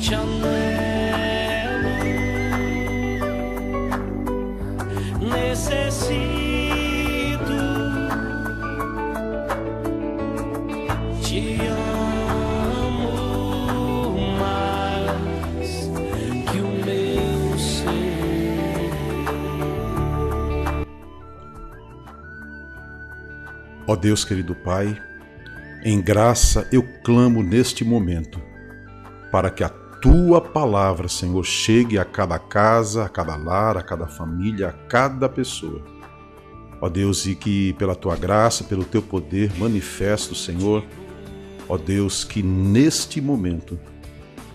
te anelo, necessito te amo mais que o meu ser. Ó Deus querido Pai, em graça eu clamo neste momento, para que a tua palavra, Senhor, chegue a cada casa, a cada lar, a cada família, a cada pessoa. Ó Deus, e que pela tua graça, pelo teu poder manifesto, Senhor, ó Deus, que neste momento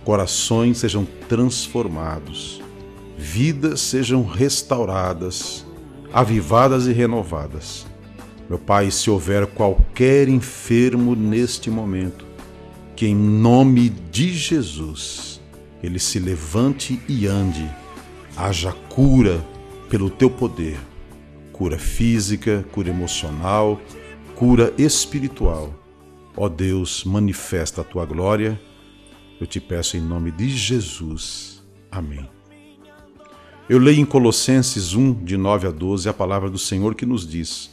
corações sejam transformados, vidas sejam restauradas, avivadas e renovadas. Meu Pai, se houver qualquer enfermo neste momento, que em nome de Jesus ele se levante e ande, haja cura pelo teu poder, cura física, cura emocional, cura espiritual. Ó Deus, manifesta a tua glória. Eu te peço em nome de Jesus. Amém. Eu leio em Colossenses 1, de 9 a 12, a palavra do Senhor que nos diz: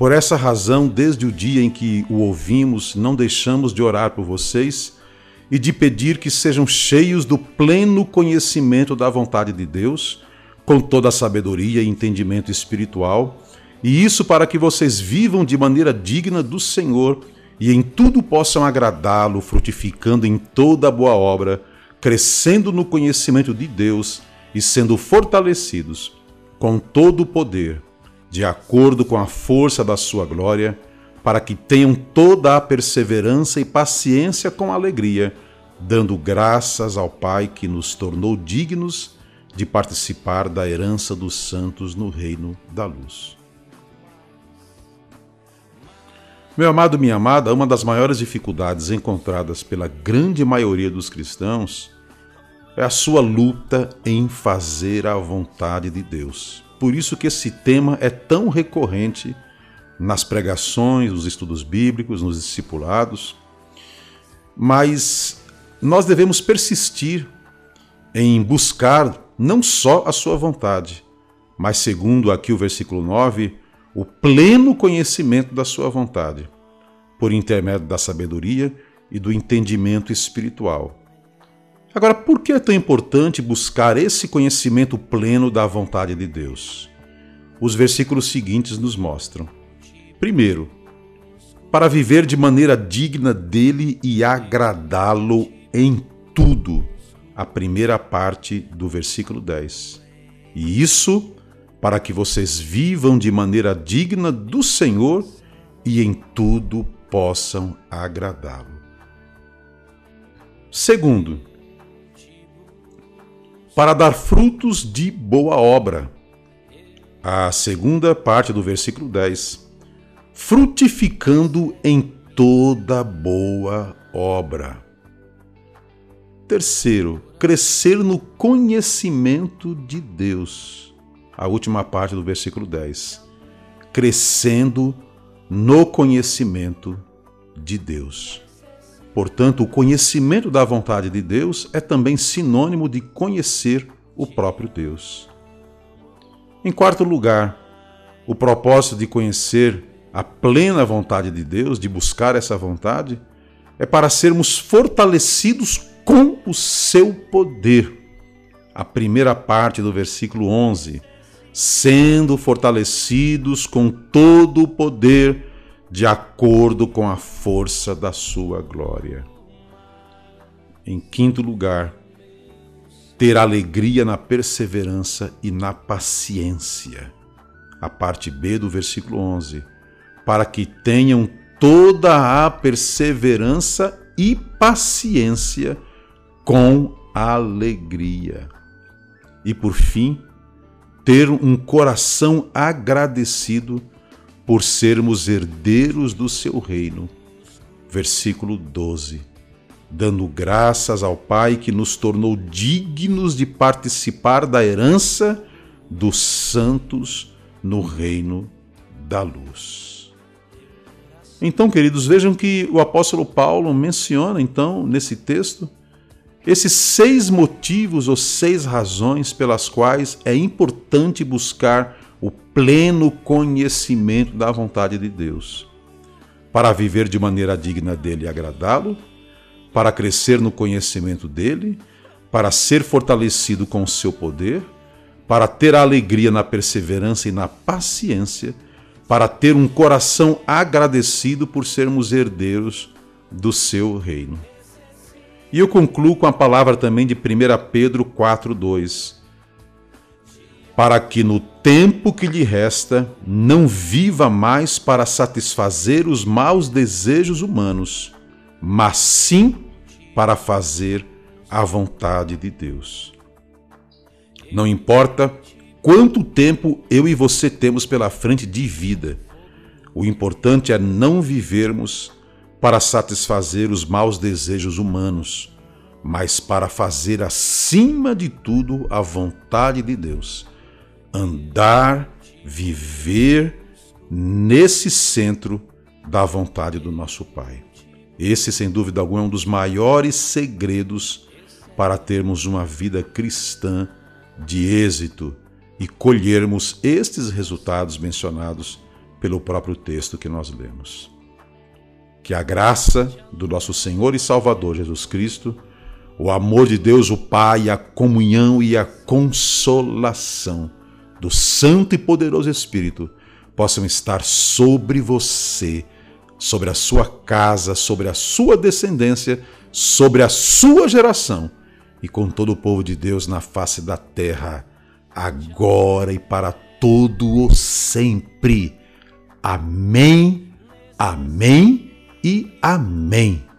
Por essa razão, desde o dia em que o ouvimos, não deixamos de orar por vocês e de pedir que sejam cheios do pleno conhecimento da vontade de Deus, com toda a sabedoria e entendimento espiritual, e isso para que vocês vivam de maneira digna do Senhor e em tudo possam agradá-lo, frutificando em toda boa obra, crescendo no conhecimento de Deus e sendo fortalecidos com todo o poder, de acordo com a força da sua glória, para que tenham toda a perseverança e paciência com alegria, dando graças ao Pai que nos tornou dignos de participar da herança dos santos no reino da luz. Meu amado, minha amada, uma das maiores dificuldades encontradas pela grande maioria dos cristãos é a sua luta em fazer a vontade de Deus. Por isso que esse tema é tão recorrente nas pregações, nos estudos bíblicos, nos discipulados. Mas nós devemos persistir em buscar não só a sua vontade, mas segundo aqui o versículo 9, o pleno conhecimento da sua vontade, por intermédio da sabedoria e do entendimento espiritual. Agora, por que é tão importante buscar esse conhecimento pleno da vontade de Deus? Os versículos seguintes nos mostram. Primeiro, para viver de maneira digna dele e agradá-lo em tudo. A primeira parte do versículo 10. E isso para que vocês vivam de maneira digna do Senhor e em tudo possam agradá-lo. Segundo, para dar frutos de boa obra. A segunda parte do versículo 10. Frutificando em toda boa obra. Terceiro, crescer no conhecimento de Deus. A última parte do versículo 10. Crescendo no conhecimento de Deus. Portanto, o conhecimento da vontade de Deus é também sinônimo de conhecer o próprio Deus. Em quarto lugar, o propósito de conhecer a plena vontade de Deus, de buscar essa vontade, é para sermos fortalecidos com o seu poder. A primeira parte do versículo 11: sendo fortalecidos com todo o poder de acordo com a força da sua glória. Em quinto lugar, ter alegria na perseverança e na paciência. A parte B do versículo 11. Para que tenham toda a perseverança e paciência com alegria. E por fim, ter um coração agradecido por sermos herdeiros do seu reino. Versículo 12. Dando graças ao Pai que nos tornou dignos de participar da herança dos santos no reino da luz. Então, queridos, vejam que o apóstolo Paulo menciona então nesse texto esses seis motivos ou seis razões pelas quais é importante buscar pleno conhecimento da vontade de Deus, para viver de maneira digna dele e agradá-lo, para crescer no conhecimento dele, para ser fortalecido com o seu poder, para ter alegria na perseverança e na paciência, para ter um coração agradecido por sermos herdeiros do seu reino. E eu concluo com a palavra também de 1 Pedro 4,2. Para que no tempo que lhe resta não viva mais para satisfazer os maus desejos humanos, mas sim para fazer a vontade de Deus. Não importa quanto tempo eu e você temos pela frente de vida, o importante é não vivermos para satisfazer os maus desejos humanos, mas para fazer acima de tudo a vontade de Deus. Andar, viver nesse centro da vontade do nosso Pai. Esse, sem dúvida alguma, é um dos maiores segredos para termos uma vida cristã de êxito e colhermos estes resultados mencionados pelo próprio texto que nós lemos. Que a graça do nosso Senhor e Salvador Jesus Cristo, o amor de Deus o Pai, a comunhão e a consolação do Santo e Poderoso Espírito possam estar sobre você, sobre a sua casa, sobre a sua descendência, sobre a sua geração e com todo o povo de Deus na face da terra, agora e para todo o sempre. Amém, amém e amém.